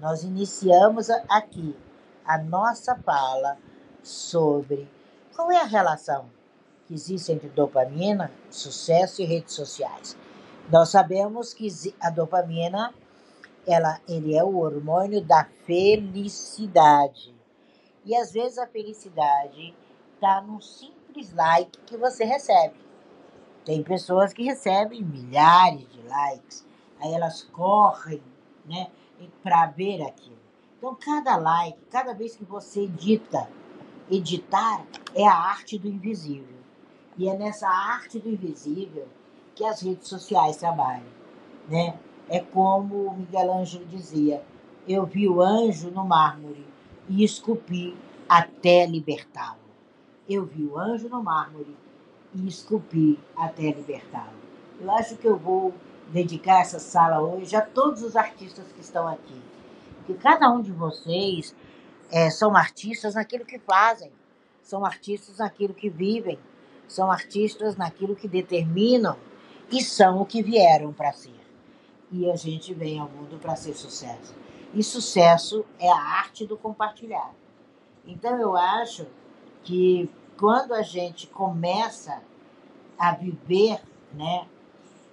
Nós iniciamos aqui a nossa fala sobre qual é a relação que existe entre dopamina, sucesso e redes sociais. Nós sabemos que a dopamina, ela, ele é o hormônio da felicidade. E às vezes a felicidade está num simples like que você recebe. Tem pessoas que recebem milhares de likes, aí elas correm, né? Para ver aquilo. Então, cada like, cada vez que você edita, editar é a arte do invisível. E é nessa arte do invisível que as redes sociais trabalham, né? É como Miguel Ângelo dizia: eu vi o anjo no mármore e esculpi até libertá-lo. Eu vi o anjo no mármore e esculpi até libertá-lo. Eu acho que eu vou dedicar essa sala hoje a todos os artistas que estão aqui. Porque cada um de vocês é, são artistas naquilo que fazem, são artistas naquilo que vivem, são artistas naquilo que determinam e são o que vieram para ser. E a gente vem ao mundo para ser sucesso. E sucesso é a arte do compartilhar. Então eu acho que quando a gente começa a viver, né,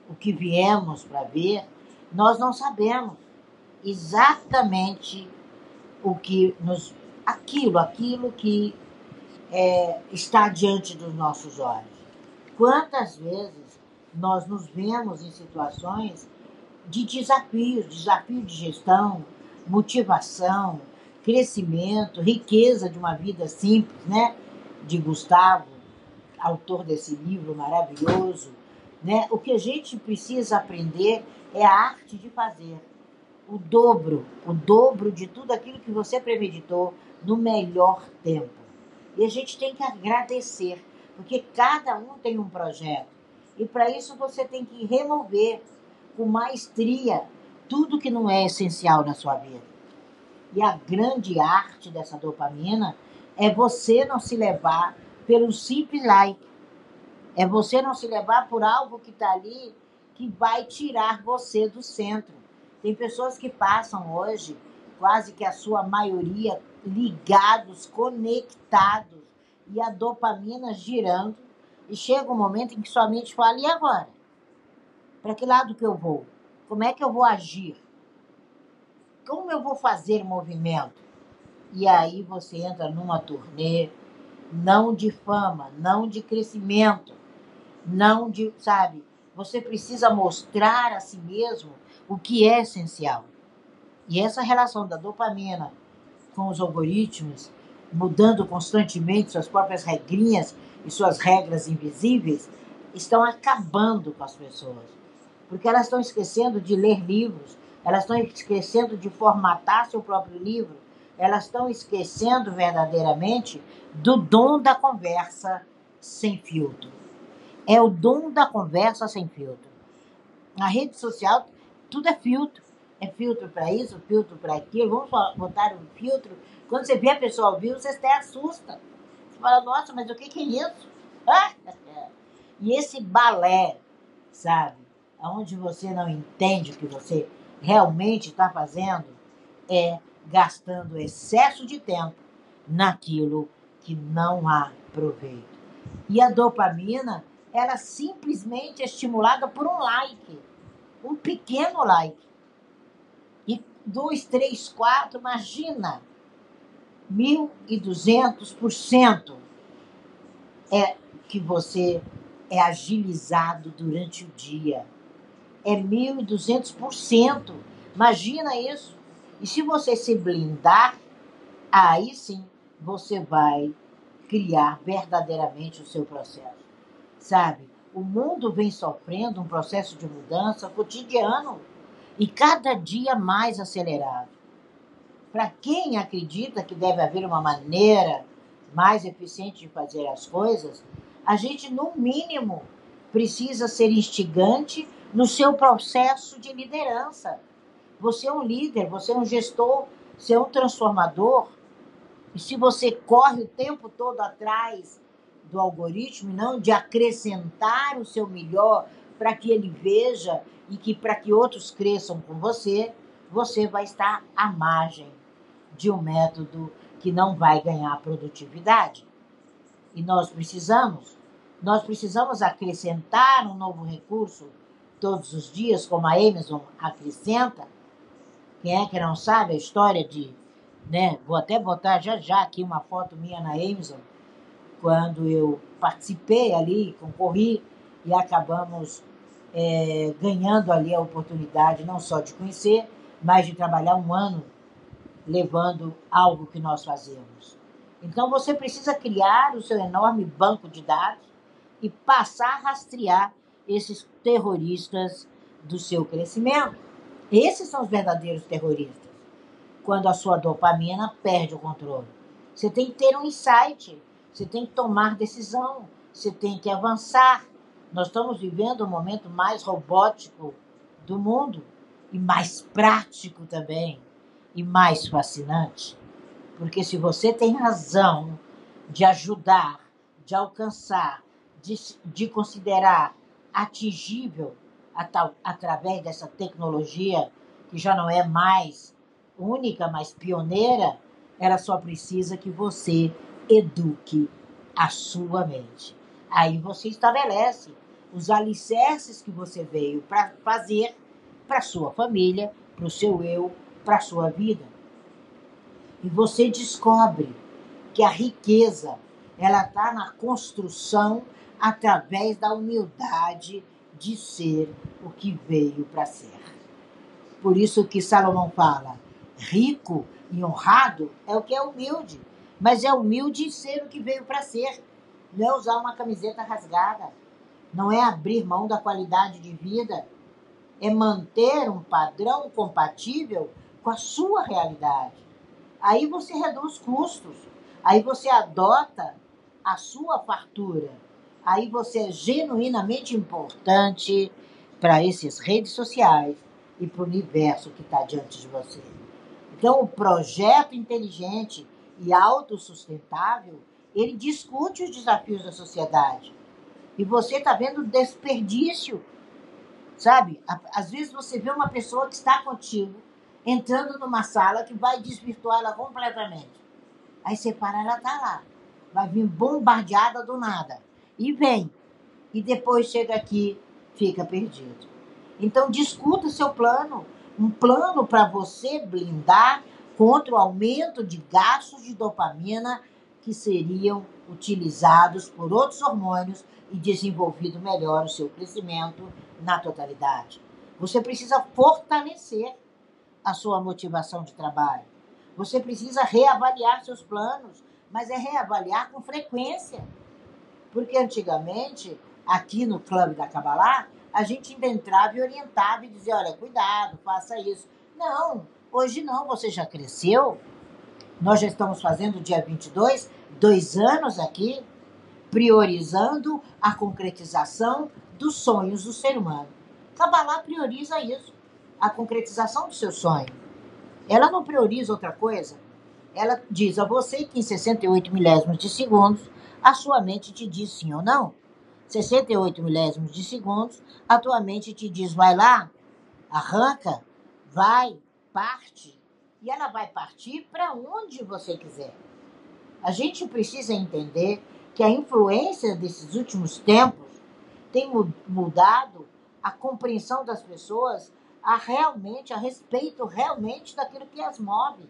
o que viemos para ver, nós não sabemos exatamente o que nos. aquilo, aquilo que é, está diante dos nossos olhos. Quantas vezes nós nos vemos em situações de desafios, desafio de gestão, motivação, crescimento, riqueza de uma vida simples, né? De Gustavo, autor desse livro maravilhoso, né? O que a gente precisa aprender é a arte de fazer. O dobro, o dobro de tudo aquilo que você premeditou no melhor tempo. E a gente tem que agradecer, porque cada um tem um projeto. E para isso você tem que remover com maestria tudo que não é essencial na sua vida. E a grande arte dessa dopamina é você não se levar pelo simples like é você não se levar por algo que está ali que vai tirar você do centro. Tem pessoas que passam hoje, quase que a sua maioria, ligados, conectados, e a dopamina girando, e chega um momento em que sua mente fala: e agora? Para que lado que eu vou? Como é que eu vou agir? Como eu vou fazer movimento? E aí você entra numa turnê, não de fama, não de crescimento, não de, sabe? Você precisa mostrar a si mesmo o que é essencial. E essa relação da dopamina com os algoritmos, mudando constantemente suas próprias regrinhas e suas regras invisíveis, estão acabando com as pessoas. Porque elas estão esquecendo de ler livros, elas estão esquecendo de formatar seu próprio livro, elas estão esquecendo verdadeiramente do dom da conversa sem filtro. É o dom da conversa sem filtro. Na rede social, tudo é filtro. É filtro para isso, filtro para aquilo. Vamos botar um filtro. Quando você vê a pessoa ao vivo, você até assusta. Você fala, nossa, mas o que, é isso? E esse balé, sabe? Onde você não entende o que você realmente está fazendo, é gastando excesso de tempo naquilo que não há proveito. E a dopamina era simplesmente estimulada por um like, um pequeno like. E dois, três, quatro, imagina, 1.200% é que você é agilizado durante o dia. É 1.200%. Imagina isso. E se você se blindar, aí sim você vai criar verdadeiramente o seu processo sabe? O mundo vem sofrendo um processo de mudança cotidiano e cada dia mais acelerado. Para quem acredita que deve haver uma maneira mais eficiente de fazer as coisas, a gente, no mínimo, precisa ser instigante no seu processo de liderança. Você é um líder, você é um gestor, você é um transformador. E se você corre o tempo todo atrás do algoritmo, não de acrescentar o seu melhor para que ele veja e que para que outros cresçam com você, você vai estar à margem de um método que não vai ganhar produtividade. E nós precisamos, nós precisamos acrescentar um novo recurso todos os dias, como a Amazon acrescenta. Quem é que não sabe a história de, né? Vou até botar já já aqui uma foto minha na Amazon, quando eu participei ali, concorri e acabamos é, ganhando ali a oportunidade não só de conhecer, mas de trabalhar um ano levando algo que nós fazemos. Então você precisa criar o seu enorme banco de dados e passar a rastrear esses terroristas do seu crescimento. Esses são os verdadeiros terroristas. Quando a sua dopamina perde o controle. Você tem que ter um insight, você tem que tomar decisão, você tem que avançar. Nós estamos vivendo o momento mais robótico do mundo e mais prático também e mais fascinante. Porque se você tem razão de ajudar, de alcançar, de, de considerar atingível através dessa tecnologia, que já não é mais única, mas pioneira, ela só precisa que você eduque a sua mente. Aí você estabelece os alicerces que você veio para fazer para sua família, para o seu eu, para sua vida. E você descobre que a riqueza ela está na construção através da humildade de ser o que veio para ser. Por isso que Salomão fala: rico e honrado é o que é humilde, mas é humilde ser o que veio para ser. Não é usar uma camiseta rasgada, não é abrir mão da qualidade de vida, é manter um padrão compatível com a sua realidade. Aí você reduz custos, aí você adota a sua fartura, aí você é genuinamente importante para essas redes sociais e para o universo que está diante de você. Então, o projeto inteligente e autossustentável, ele discute os desafios da sociedade. E você está vendo desperdício Sabe? Às vezes você vê uma pessoa que está contigo entrando numa sala que vai desvirtuar ela completamente. Aí você para, ela tá lá. Vai vir bombardeada do nada. E vem. E depois chega aqui, fica perdido. Então discuta seu plano. Um plano para você blindar contra o aumento de gastos de dopamina que seriam utilizados por outros hormônios e desenvolvido melhor o seu crescimento na totalidade. Você precisa fortalecer a sua motivação de trabalho. Você precisa reavaliar seus planos, mas é reavaliar com frequência. Porque antigamente, aqui no Clube da Cabalá, a gente ainda entrava e orientava e dizia: olha, cuidado, faça isso. Não, hoje não, você já cresceu. Nós já estamos fazendo dia 22, dois anos aqui, priorizando a concretização dos sonhos do ser humano. Kabbalah prioriza isso, a concretização do seu sonho. Ela não prioriza outra coisa. Ela diz a você que em 68 milésimos de segundos a sua mente te diz sim ou não. 68 milésimos de segundos, a tua mente te diz vai lá, arranca, vai, parte. E ela vai partir para onde você quiser. A gente precisa entender que a influência desses últimos tempos tem mudado a compreensão das pessoas a realmente, a respeito realmente daquilo que as move.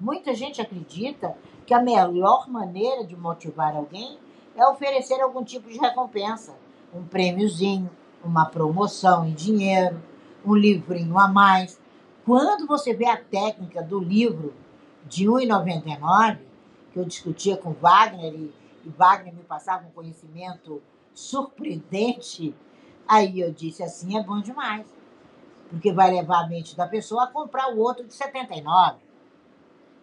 Muita gente acredita que a melhor maneira de motivar alguém é oferecer algum tipo de recompensa, um prêmiozinho, uma promoção em dinheiro, um livrinho a mais. Quando você vê a técnica do livro de R$ 1,99, que eu discutia com Wagner e, e Wagner me passava um conhecimento surpreendente, aí eu disse assim, é bom demais. Porque vai levar a mente da pessoa a comprar o outro de 79.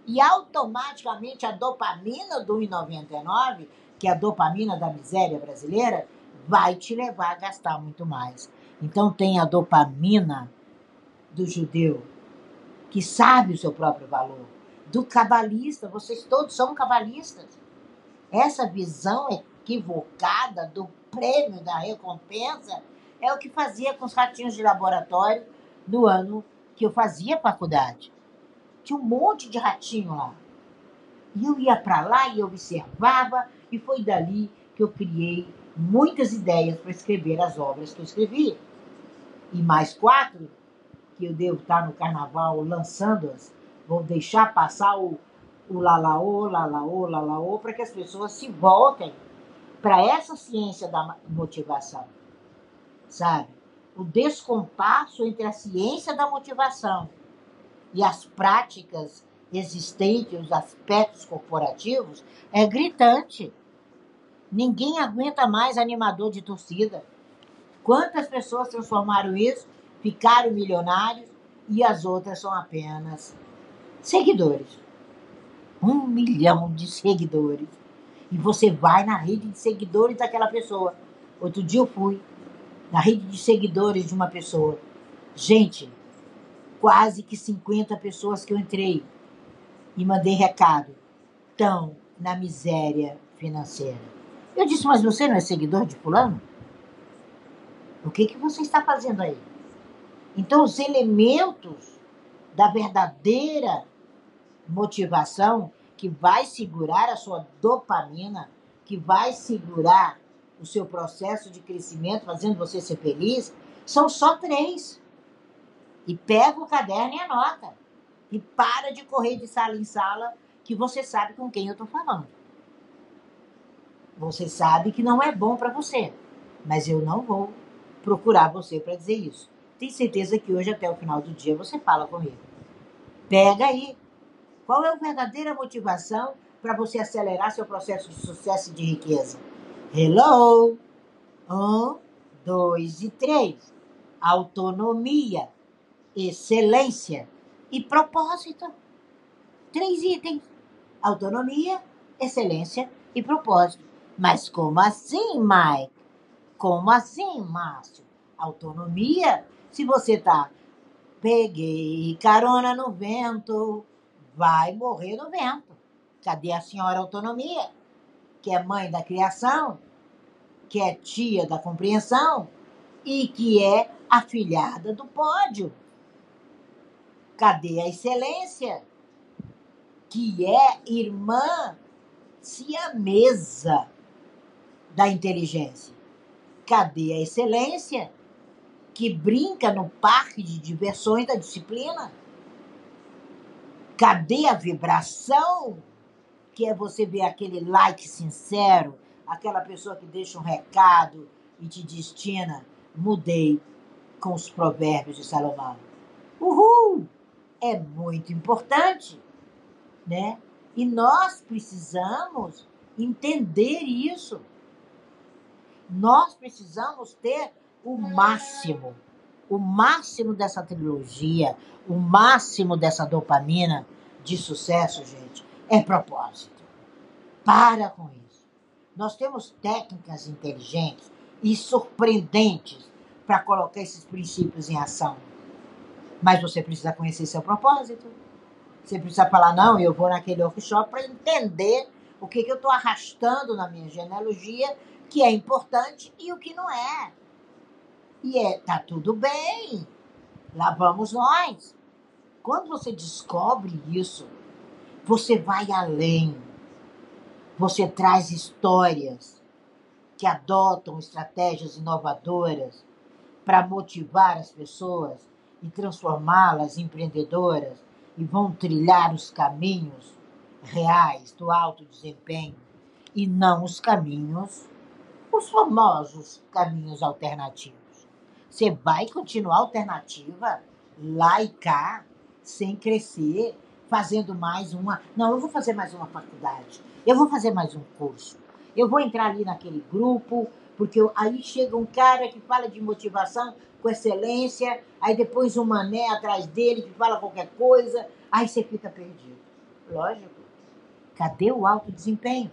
E automaticamente a dopamina do 1,99, que é a dopamina da miséria brasileira, vai te levar a gastar muito mais. Então tem a dopamina do judeu, que sabe o seu próprio valor. Do cabalista, vocês todos são cabalistas. Essa visão equivocada do prêmio, da recompensa, é o que fazia com os ratinhos de laboratório no ano que eu fazia faculdade. Tinha um monte de ratinho lá. E eu ia para lá e observava, e foi dali que eu criei muitas ideias para escrever as obras que eu escrevi. E mais quatro, que eu devo estar no carnaval lançando-as, vou deixar passar o, o lalaô, lalaô, lalaô, para que as pessoas se voltem para essa ciência da motivação. Sabe? O descompasso entre a ciência da motivação e as práticas existentes, os aspectos corporativos, é gritante. Ninguém aguenta mais animador de torcida. Quantas pessoas transformaram isso, ficaram milionários e as outras são apenas seguidores. Um milhão de seguidores. E você vai na rede de seguidores daquela pessoa. Outro dia eu fui na rede de seguidores de uma pessoa. Gente, quase que 50 pessoas que eu entrei e mandei recado estão na miséria financeira. Eu disse, mas você não é seguidor de fulano? O que, que você está fazendo aí? Então, os elementos da verdadeira motivação que vai segurar a sua dopamina, que vai segurar o seu processo de crescimento, fazendo você ser feliz, são só três. E pega o caderno e anota. E para de correr de sala em sala, que você sabe com quem eu estou falando. Você sabe que não é bom para você, mas eu não vou procurar você para dizer isso. Tem certeza que hoje, até o final do dia, você fala comigo. Pega aí. Qual é a verdadeira motivação para você acelerar seu processo de sucesso e de riqueza? Hello! Um, dois e três. Autonomia excelência e propósito. Três itens: autonomia, excelência e propósito. Mas como assim, Mike? Como assim, Márcio? Autonomia? Se você tá peguei carona no vento, vai morrer no vento. Cadê a senhora autonomia? Que é mãe da criação, que é tia da compreensão e que é afilhada do pódio. Cadê a excelência? Que é irmã siamesa da inteligência. Cadê a excelência? Que brinca no parque de diversões da disciplina. Cadê a vibração? Que é você ver aquele like sincero, aquela pessoa que deixa um recado e te destina. Mudei com os provérbios de Salomão. Uhul! é muito importante, né? E nós precisamos entender isso. Nós precisamos ter o máximo, o máximo dessa trilogia, o máximo dessa dopamina de sucesso, gente, é propósito. Para com isso. Nós temos técnicas inteligentes e surpreendentes para colocar esses princípios em ação. Mas você precisa conhecer seu propósito. Você precisa falar, não, eu vou naquele workshop para entender o que, que eu estou arrastando na minha genealogia, que é importante e o que não é. E é, tá tudo bem. Lá vamos nós. Quando você descobre isso, você vai além. Você traz histórias que adotam estratégias inovadoras para motivar as pessoas e transformá-las em empreendedoras e vão trilhar os caminhos reais do alto desempenho e não os caminhos, os famosos caminhos alternativos. Você vai continuar alternativa lá e cá, sem crescer, fazendo mais uma. Não, eu vou fazer mais uma faculdade, eu vou fazer mais um curso, eu vou entrar ali naquele grupo, porque aí chega um cara que fala de motivação com excelência, aí depois um mané atrás dele que fala qualquer coisa, aí você fica perdido. Lógico. Cadê o alto desempenho?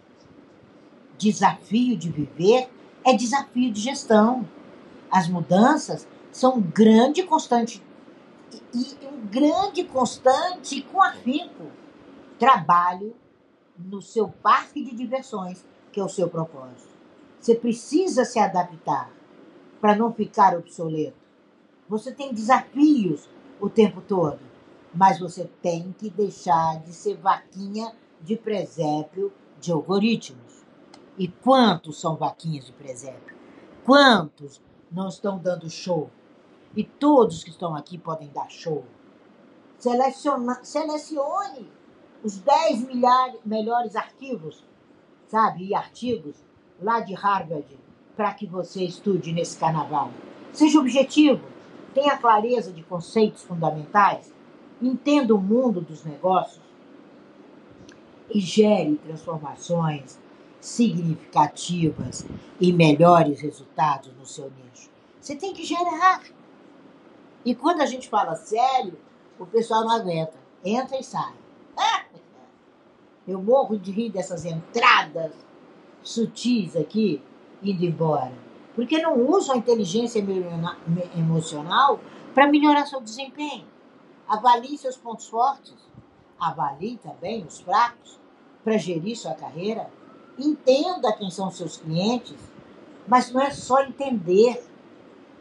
Desafio de viver é desafio de gestão. As mudanças são um grande constante e um grande constante com afinco. Trabalho no seu parque de diversões, que é o seu propósito. Você precisa se adaptar para não ficar obsoleto. Você tem desafios o tempo todo. Mas você tem que deixar de ser vaquinha de presépio de algoritmos. E quantos são vaquinhas de presépio? Quantos não estão dando show? E todos que estão aqui podem dar show. Seleciona, selecione os 10 milhares, melhores arquivos, sabe, e artigos lá de Harvard para que você estude nesse carnaval. Seja objetivo, tenha clareza de conceitos fundamentais, entenda o mundo dos negócios e gere transformações significativas e melhores resultados no seu nicho. Você tem que gerar. E quando a gente fala sério, o pessoal não aguenta. Entra e sai. Eu morro de rir dessas entradas sutis aqui, indo embora. Porque não usam a inteligência emocional para melhorar seu desempenho. Avalie seus pontos fortes. Avalie também os fracos para gerir sua carreira. Entenda quem são seus clientes. Mas não é só entender,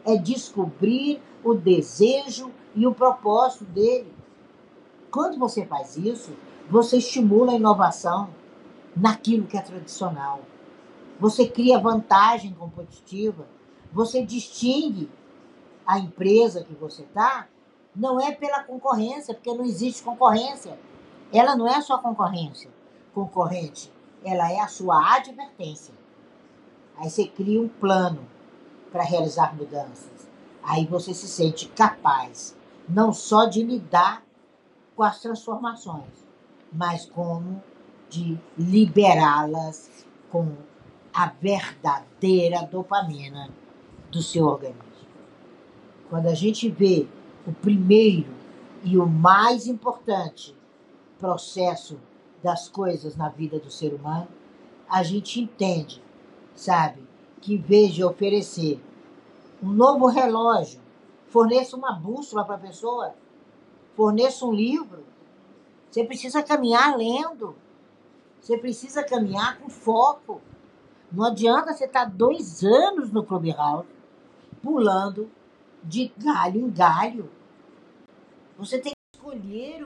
é descobrir o desejo e o propósito dele. Quando você faz isso, você estimula a inovação naquilo que é tradicional. Você cria vantagem competitiva. Você distingue a empresa que você está. Não é pela concorrência, porque não existe concorrência. Ela não é sua concorrência. Concorrente, ela é a sua advertência. Aí você cria um plano para realizar mudanças. Aí você se sente capaz não só de lidar com as transformações, mas como de liberá-las com a verdadeira dopamina do seu organismo. Quando a gente vê o primeiro e o mais importante processo das coisas na vida do ser humano, a gente entende, sabe, que em vez de oferecer um novo relógio, forneça uma bússola para a pessoa, forneça um livro, você precisa caminhar lendo. Você precisa caminhar com foco. Não adianta você estar dois anos no Clubhouse pulando de galho em galho. Você tem que escolher